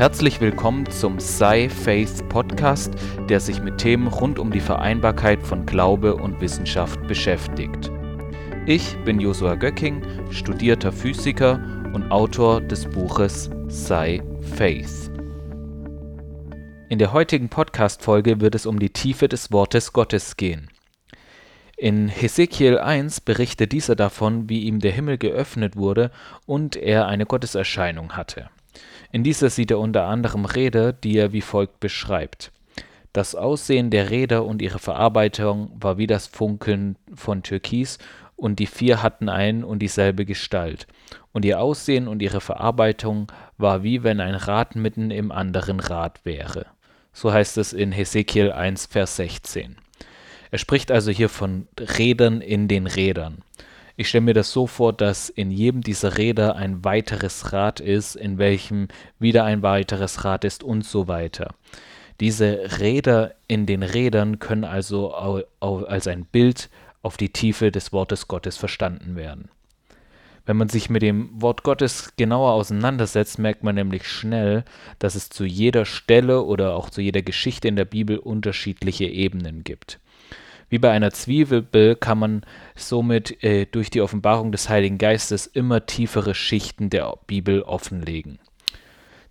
Herzlich willkommen zum Sci Faith Podcast, der sich mit Themen rund um die Vereinbarkeit von Glaube und Wissenschaft beschäftigt. Ich bin Josua Göcking, studierter Physiker und Autor des Buches Sci Faith. In der heutigen Podcast-Folge wird es um die Tiefe des Wortes Gottes gehen. In Hesekiel 1 berichtet dieser davon, wie ihm der Himmel geöffnet wurde und er eine Gotteserscheinung hatte. In dieser sieht er unter anderem Räder, die er wie folgt beschreibt. Das Aussehen der Räder und ihre Verarbeitung war wie das Funkeln von Türkis, und die vier hatten ein und dieselbe Gestalt. Und ihr Aussehen und ihre Verarbeitung war wie wenn ein Rad mitten im anderen Rad wäre. So heißt es in Hesekiel 1, Vers 16. Er spricht also hier von Rädern in den Rädern. Ich stelle mir das so vor, dass in jedem dieser Räder ein weiteres Rad ist, in welchem wieder ein weiteres Rad ist und so weiter. Diese Räder in den Rädern können also als ein Bild auf die Tiefe des Wortes Gottes verstanden werden. Wenn man sich mit dem Wort Gottes genauer auseinandersetzt, merkt man nämlich schnell, dass es zu jeder Stelle oder auch zu jeder Geschichte in der Bibel unterschiedliche Ebenen gibt. Wie bei einer Zwiebel kann man somit äh, durch die Offenbarung des Heiligen Geistes immer tiefere Schichten der Bibel offenlegen.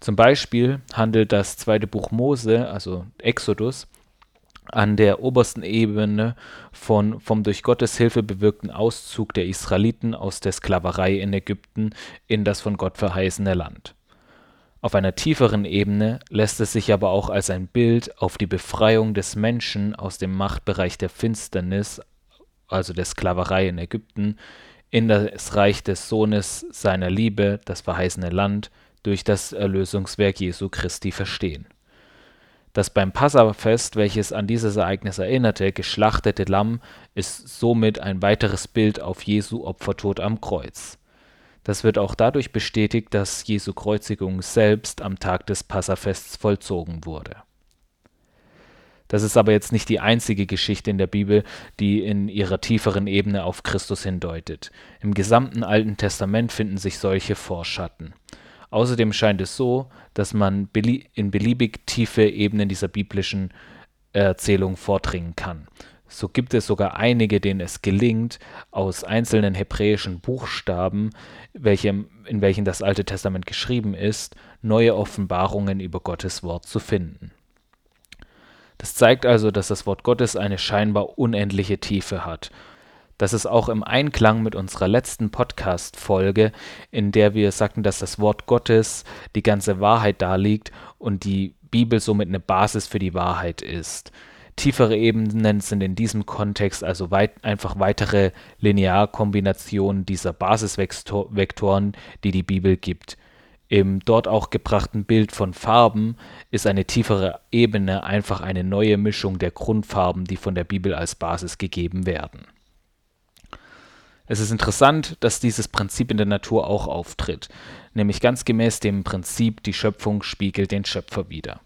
Zum Beispiel handelt das zweite Buch Mose, also Exodus, an der obersten Ebene von, vom durch Gottes Hilfe bewirkten Auszug der Israeliten aus der Sklaverei in Ägypten in das von Gott verheißene Land. Auf einer tieferen Ebene lässt es sich aber auch als ein Bild auf die Befreiung des Menschen aus dem Machtbereich der Finsternis, also der Sklaverei in Ägypten, in das Reich des Sohnes seiner Liebe, das verheißene Land, durch das Erlösungswerk Jesu Christi verstehen. Das beim Passafest, welches an dieses Ereignis erinnerte, geschlachtete Lamm ist somit ein weiteres Bild auf Jesu Opfertod am Kreuz. Das wird auch dadurch bestätigt, dass Jesu Kreuzigung selbst am Tag des Passafests vollzogen wurde. Das ist aber jetzt nicht die einzige Geschichte in der Bibel, die in ihrer tieferen Ebene auf Christus hindeutet. Im gesamten Alten Testament finden sich solche Vorschatten. Außerdem scheint es so, dass man in beliebig tiefe Ebenen dieser biblischen Erzählung vordringen kann. So gibt es sogar einige, denen es gelingt, aus einzelnen hebräischen Buchstaben, welche, in welchen das Alte Testament geschrieben ist, neue Offenbarungen über Gottes Wort zu finden. Das zeigt also, dass das Wort Gottes eine scheinbar unendliche Tiefe hat. Das ist auch im Einklang mit unserer letzten Podcast-Folge, in der wir sagten, dass das Wort Gottes die ganze Wahrheit darlegt und die Bibel somit eine Basis für die Wahrheit ist. Tiefere Ebenen sind in diesem Kontext also weit, einfach weitere Linearkombinationen dieser Basisvektoren, die die Bibel gibt. Im dort auch gebrachten Bild von Farben ist eine tiefere Ebene einfach eine neue Mischung der Grundfarben, die von der Bibel als Basis gegeben werden. Es ist interessant, dass dieses Prinzip in der Natur auch auftritt, nämlich ganz gemäß dem Prinzip, die Schöpfung spiegelt den Schöpfer wider.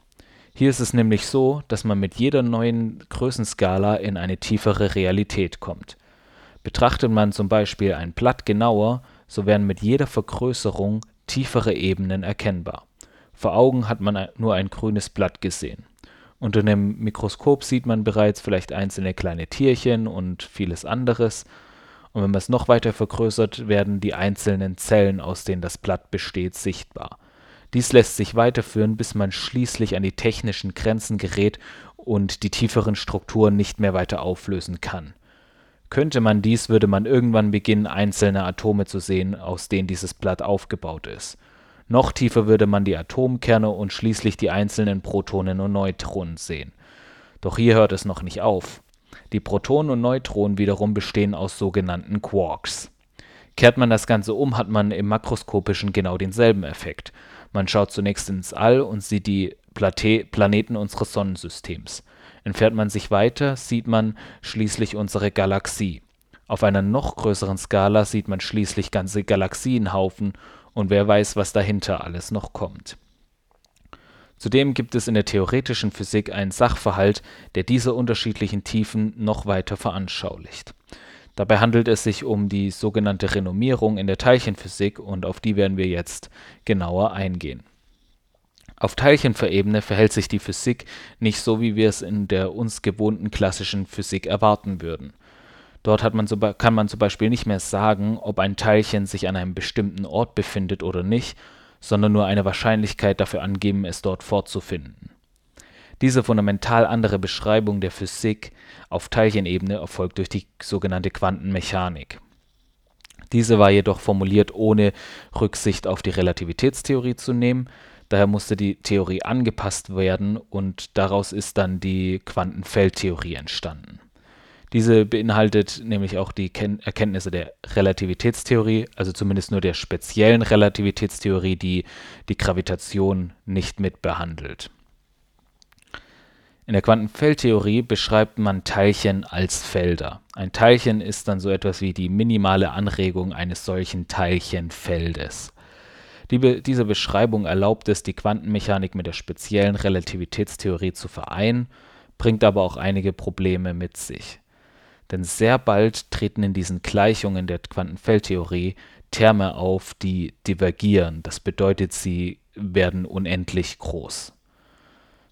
Hier ist es nämlich so, dass man mit jeder neuen Größenskala in eine tiefere Realität kommt. Betrachtet man zum Beispiel ein Blatt genauer, so werden mit jeder Vergrößerung tiefere Ebenen erkennbar. Vor Augen hat man nur ein grünes Blatt gesehen. Unter einem Mikroskop sieht man bereits vielleicht einzelne kleine Tierchen und vieles anderes. Und wenn man es noch weiter vergrößert, werden die einzelnen Zellen, aus denen das Blatt besteht, sichtbar. Dies lässt sich weiterführen, bis man schließlich an die technischen Grenzen gerät und die tieferen Strukturen nicht mehr weiter auflösen kann. Könnte man dies, würde man irgendwann beginnen, einzelne Atome zu sehen, aus denen dieses Blatt aufgebaut ist. Noch tiefer würde man die Atomkerne und schließlich die einzelnen Protonen und Neutronen sehen. Doch hier hört es noch nicht auf. Die Protonen und Neutronen wiederum bestehen aus sogenannten Quarks. Kehrt man das Ganze um, hat man im makroskopischen genau denselben Effekt. Man schaut zunächst ins All und sieht die Plate Planeten unseres Sonnensystems. Entfernt man sich weiter, sieht man schließlich unsere Galaxie. Auf einer noch größeren Skala sieht man schließlich ganze Galaxienhaufen und wer weiß, was dahinter alles noch kommt. Zudem gibt es in der theoretischen Physik einen Sachverhalt, der diese unterschiedlichen Tiefen noch weiter veranschaulicht. Dabei handelt es sich um die sogenannte Renommierung in der Teilchenphysik und auf die werden wir jetzt genauer eingehen. Auf Teilchenverebene verhält sich die Physik nicht so, wie wir es in der uns gewohnten klassischen Physik erwarten würden. Dort man kann man zum Beispiel nicht mehr sagen, ob ein Teilchen sich an einem bestimmten Ort befindet oder nicht, sondern nur eine Wahrscheinlichkeit dafür angeben, es dort vorzufinden. Diese fundamental andere Beschreibung der Physik auf Teilchenebene erfolgt durch die sogenannte Quantenmechanik. Diese war jedoch formuliert, ohne Rücksicht auf die Relativitätstheorie zu nehmen, Daher musste die Theorie angepasst werden und daraus ist dann die Quantenfeldtheorie entstanden. Diese beinhaltet nämlich auch die Ken Erkenntnisse der Relativitätstheorie, also zumindest nur der speziellen Relativitätstheorie, die die Gravitation nicht mit behandelt. In der Quantenfeldtheorie beschreibt man Teilchen als Felder. Ein Teilchen ist dann so etwas wie die minimale Anregung eines solchen Teilchenfeldes. Die, diese Beschreibung erlaubt es, die Quantenmechanik mit der speziellen Relativitätstheorie zu vereinen, bringt aber auch einige Probleme mit sich. Denn sehr bald treten in diesen Gleichungen der Quantenfeldtheorie Terme auf, die divergieren. Das bedeutet, sie werden unendlich groß.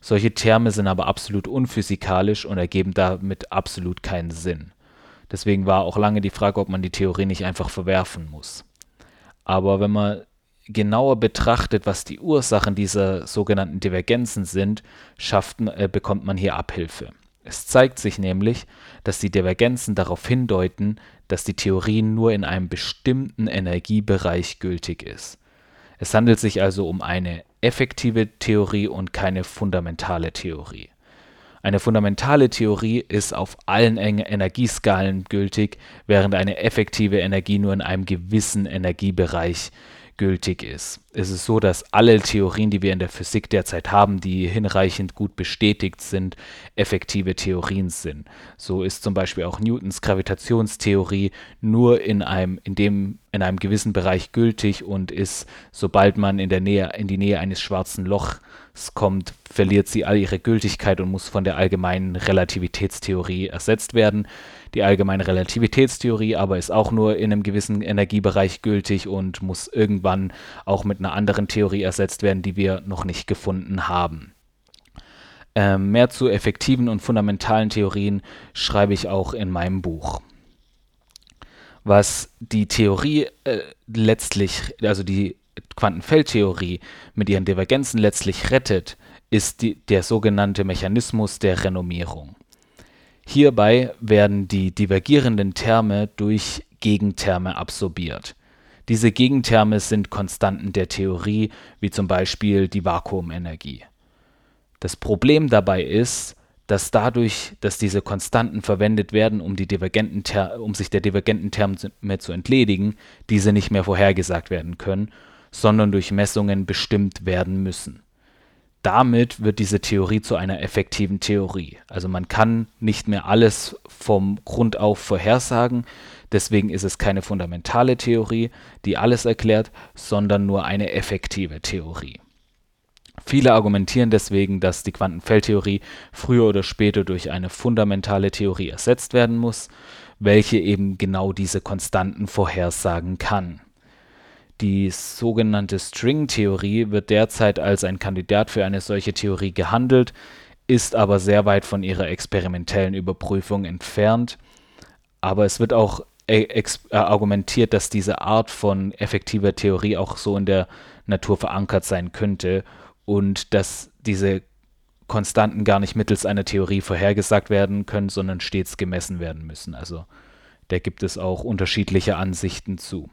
Solche Terme sind aber absolut unphysikalisch und ergeben damit absolut keinen Sinn. Deswegen war auch lange die Frage, ob man die Theorie nicht einfach verwerfen muss. Aber wenn man genauer betrachtet, was die Ursachen dieser sogenannten Divergenzen sind, schafft, äh, bekommt man hier Abhilfe. Es zeigt sich nämlich, dass die Divergenzen darauf hindeuten, dass die Theorie nur in einem bestimmten Energiebereich gültig ist. Es handelt sich also um eine effektive Theorie und keine fundamentale Theorie. Eine fundamentale Theorie ist auf allen Energieskalen gültig, während eine effektive Energie nur in einem gewissen Energiebereich gültig ist. Es ist so, dass alle Theorien, die wir in der Physik derzeit haben, die hinreichend gut bestätigt sind, effektive Theorien sind. So ist zum Beispiel auch Newtons Gravitationstheorie nur in einem, in dem, in einem gewissen Bereich gültig und ist, sobald man in der Nähe, in die Nähe eines schwarzen Lochs kommt, verliert sie all ihre Gültigkeit und muss von der allgemeinen Relativitätstheorie ersetzt werden. Die allgemeine Relativitätstheorie aber ist auch nur in einem gewissen Energiebereich gültig und muss irgendwann auch mit einer anderen Theorie ersetzt werden, die wir noch nicht gefunden haben. Ähm, mehr zu effektiven und fundamentalen Theorien schreibe ich auch in meinem Buch. Was die Theorie äh, letztlich, also die Quantenfeldtheorie mit ihren Divergenzen letztlich rettet, ist die, der sogenannte Mechanismus der Renommierung. Hierbei werden die divergierenden Terme durch Gegentherme absorbiert. Diese Gegentherme sind Konstanten der Theorie, wie zum Beispiel die Vakuumenergie. Das Problem dabei ist, dass dadurch, dass diese Konstanten verwendet werden, um, die divergenten um sich der divergenten Terme zu entledigen, diese nicht mehr vorhergesagt werden können, sondern durch Messungen bestimmt werden müssen damit wird diese Theorie zu einer effektiven Theorie. Also man kann nicht mehr alles vom Grund auf vorhersagen, deswegen ist es keine fundamentale Theorie, die alles erklärt, sondern nur eine effektive Theorie. Viele argumentieren deswegen, dass die Quantenfeldtheorie früher oder später durch eine fundamentale Theorie ersetzt werden muss, welche eben genau diese Konstanten vorhersagen kann. Die sogenannte String-Theorie wird derzeit als ein Kandidat für eine solche Theorie gehandelt, ist aber sehr weit von ihrer experimentellen Überprüfung entfernt. Aber es wird auch äh, argumentiert, dass diese Art von effektiver Theorie auch so in der Natur verankert sein könnte und dass diese Konstanten gar nicht mittels einer Theorie vorhergesagt werden können, sondern stets gemessen werden müssen. Also da gibt es auch unterschiedliche Ansichten zu.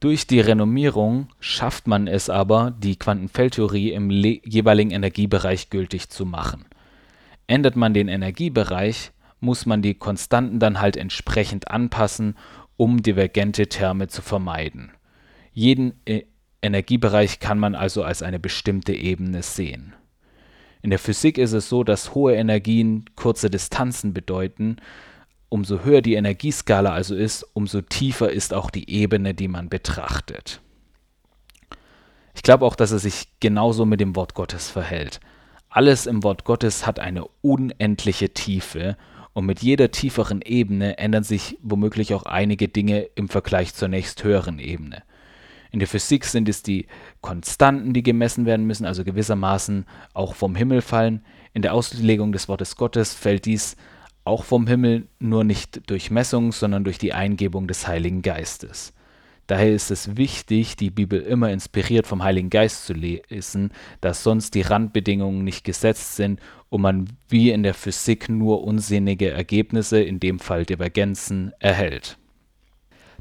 Durch die Renommierung schafft man es aber, die Quantenfeldtheorie im jeweiligen Energiebereich gültig zu machen. Ändert man den Energiebereich, muss man die Konstanten dann halt entsprechend anpassen, um divergente Terme zu vermeiden. Jeden äh, Energiebereich kann man also als eine bestimmte Ebene sehen. In der Physik ist es so, dass hohe Energien kurze Distanzen bedeuten, umso höher die Energieskala also ist, umso tiefer ist auch die Ebene, die man betrachtet. Ich glaube auch, dass es sich genauso mit dem Wort Gottes verhält. Alles im Wort Gottes hat eine unendliche Tiefe und mit jeder tieferen Ebene ändern sich womöglich auch einige Dinge im Vergleich zur nächsthöheren Ebene. In der Physik sind es die Konstanten, die gemessen werden müssen, also gewissermaßen auch vom Himmel fallen. In der Auslegung des Wortes Gottes fällt dies auch vom Himmel, nur nicht durch Messung, sondern durch die Eingebung des Heiligen Geistes. Daher ist es wichtig, die Bibel immer inspiriert vom Heiligen Geist zu lesen, dass sonst die Randbedingungen nicht gesetzt sind und man wie in der Physik nur unsinnige Ergebnisse, in dem Fall Divergenzen, erhält.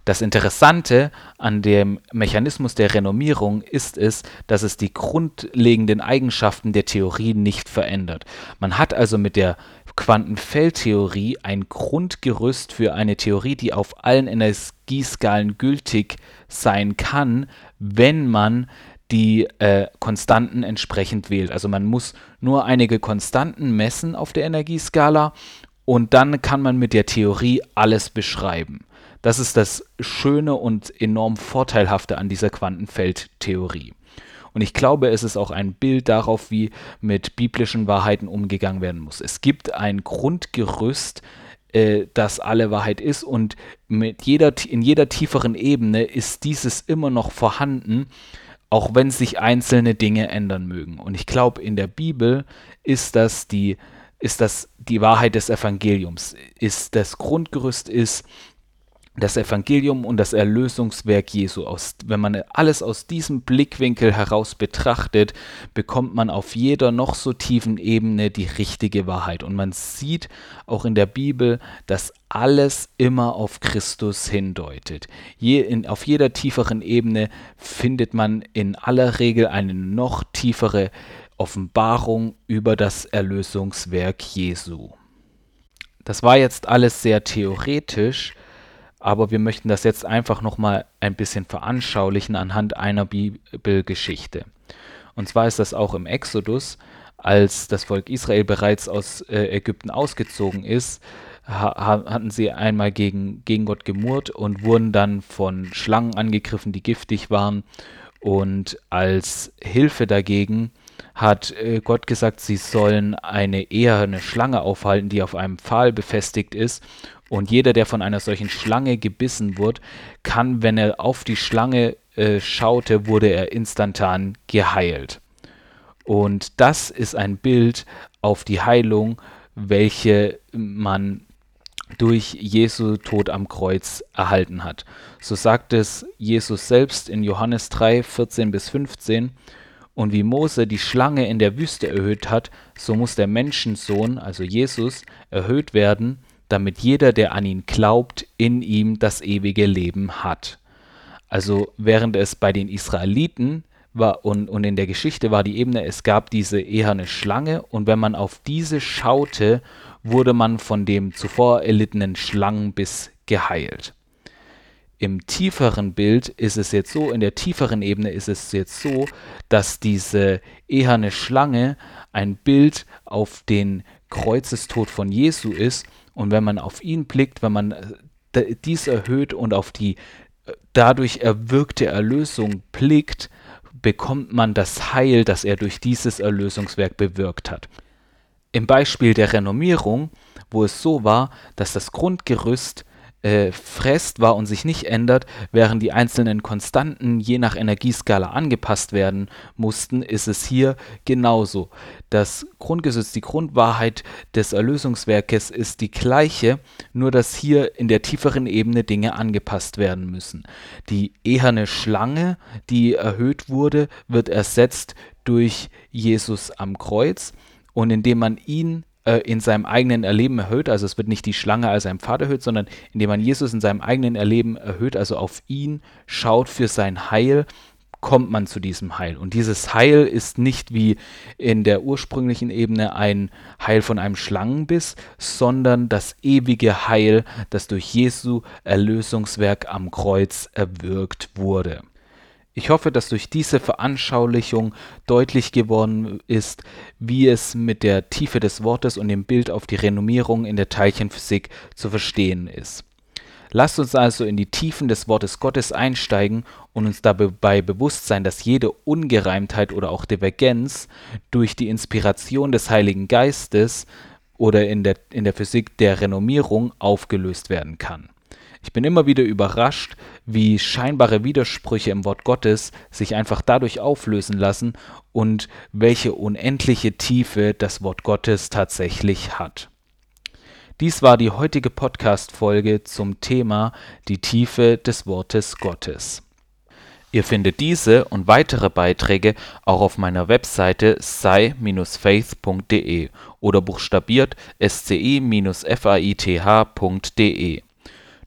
Das Interessante an dem Mechanismus der Renommierung ist es, dass es die grundlegenden Eigenschaften der Theorie nicht verändert. Man hat also mit der Quantenfeldtheorie ein Grundgerüst für eine Theorie, die auf allen Energieskalen gültig sein kann, wenn man die äh, Konstanten entsprechend wählt. Also man muss nur einige Konstanten messen auf der Energieskala und dann kann man mit der Theorie alles beschreiben. Das ist das Schöne und enorm Vorteilhafte an dieser Quantenfeldtheorie. Und ich glaube, es ist auch ein Bild darauf, wie mit biblischen Wahrheiten umgegangen werden muss. Es gibt ein Grundgerüst, äh, das alle Wahrheit ist und mit jeder, in jeder tieferen Ebene ist dieses immer noch vorhanden, auch wenn sich einzelne Dinge ändern mögen. Und ich glaube, in der Bibel ist das die ist das die Wahrheit des Evangeliums. Ist das Grundgerüst ist, das Evangelium und das Erlösungswerk Jesu. Aus, wenn man alles aus diesem Blickwinkel heraus betrachtet, bekommt man auf jeder noch so tiefen Ebene die richtige Wahrheit. Und man sieht auch in der Bibel, dass alles immer auf Christus hindeutet. Je in, auf jeder tieferen Ebene findet man in aller Regel eine noch tiefere Offenbarung über das Erlösungswerk Jesu. Das war jetzt alles sehr theoretisch, aber wir möchten das jetzt einfach nochmal ein bisschen veranschaulichen anhand einer Bibelgeschichte. Und zwar ist das auch im Exodus, als das Volk Israel bereits aus äh, Ägypten ausgezogen ist, ha hatten sie einmal gegen, gegen Gott gemurrt und wurden dann von Schlangen angegriffen, die giftig waren. Und als Hilfe dagegen hat äh, Gott gesagt, sie sollen eine eher eine Schlange aufhalten, die auf einem Pfahl befestigt ist und jeder, der von einer solchen Schlange gebissen wurde, kann, wenn er auf die Schlange äh, schaute, wurde er instantan geheilt. Und das ist ein Bild auf die Heilung, welche man durch Jesu Tod am Kreuz erhalten hat. So sagt es Jesus selbst in Johannes 3, 14 bis 15. Und wie Mose die Schlange in der Wüste erhöht hat, so muss der Menschensohn, also Jesus, erhöht werden, damit jeder, der an ihn glaubt, in ihm das ewige Leben hat. Also während es bei den Israeliten war und, und in der Geschichte war die Ebene, es gab diese eherne Schlange und wenn man auf diese schaute, wurde man von dem zuvor erlittenen Schlangenbiss geheilt. Im tieferen Bild ist es jetzt so, in der tieferen Ebene ist es jetzt so, dass diese eherne Schlange ein Bild auf den Kreuzestod von Jesu ist und wenn man auf ihn blickt, wenn man äh, dies erhöht und auf die äh, dadurch erwirkte Erlösung blickt, bekommt man das Heil, das er durch dieses Erlösungswerk bewirkt hat. Im Beispiel der Renommierung, wo es so war, dass das Grundgerüst äh, festbar und sich nicht ändert, während die einzelnen Konstanten je nach Energieskala angepasst werden mussten, ist es hier genauso. Das Grundgesetz, die Grundwahrheit des Erlösungswerkes ist die gleiche, nur dass hier in der tieferen Ebene Dinge angepasst werden müssen. Die eherne Schlange, die erhöht wurde, wird ersetzt durch Jesus am Kreuz und indem man ihn äh, in seinem eigenen Erleben erhöht, also es wird nicht die Schlange als ein Pfad erhöht, sondern indem man Jesus in seinem eigenen Erleben erhöht, also auf ihn schaut für sein Heil, kommt man zu diesem Heil. Und dieses Heil ist nicht wie in der ursprünglichen Ebene ein Heil von einem Schlangenbiss, sondern das ewige Heil, das durch Jesu Erlösungswerk am Kreuz erwirkt wurde. Ich hoffe, dass durch diese Veranschaulichung deutlich geworden ist, wie es mit der Tiefe des Wortes und dem Bild auf die Renommierung in der Teilchenphysik zu verstehen ist. Lasst uns also in die Tiefen des Wortes Gottes einsteigen und uns dabei bewusst sein, dass jede Ungereimtheit oder auch Divergenz durch die Inspiration des Heiligen Geistes oder in der, in der Physik der Renommierung aufgelöst werden kann. Ich bin immer wieder überrascht, wie scheinbare Widersprüche im Wort Gottes sich einfach dadurch auflösen lassen und welche unendliche Tiefe das Wort Gottes tatsächlich hat. Dies war die heutige Podcast-Folge zum Thema die Tiefe des Wortes Gottes. Ihr findet diese und weitere Beiträge auch auf meiner Webseite sei-faith.de oder buchstabiert sci-faith.de.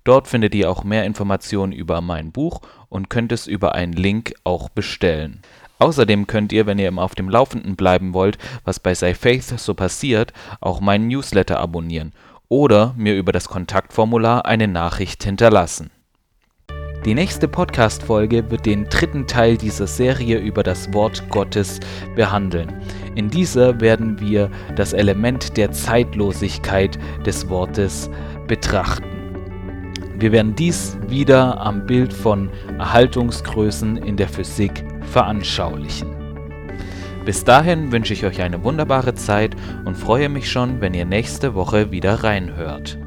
Dort findet ihr auch mehr Informationen über mein Buch und könnt es über einen Link auch bestellen. Außerdem könnt ihr, wenn ihr immer auf dem Laufenden bleiben wollt, was bei Sei Faith so passiert, auch meinen Newsletter abonnieren oder mir über das Kontaktformular eine Nachricht hinterlassen. Die nächste Podcast-Folge wird den dritten Teil dieser Serie über das Wort Gottes behandeln. In dieser werden wir das Element der Zeitlosigkeit des Wortes betrachten. Wir werden dies wieder am Bild von Erhaltungsgrößen in der Physik veranschaulichen. Bis dahin wünsche ich euch eine wunderbare Zeit und freue mich schon, wenn ihr nächste Woche wieder reinhört.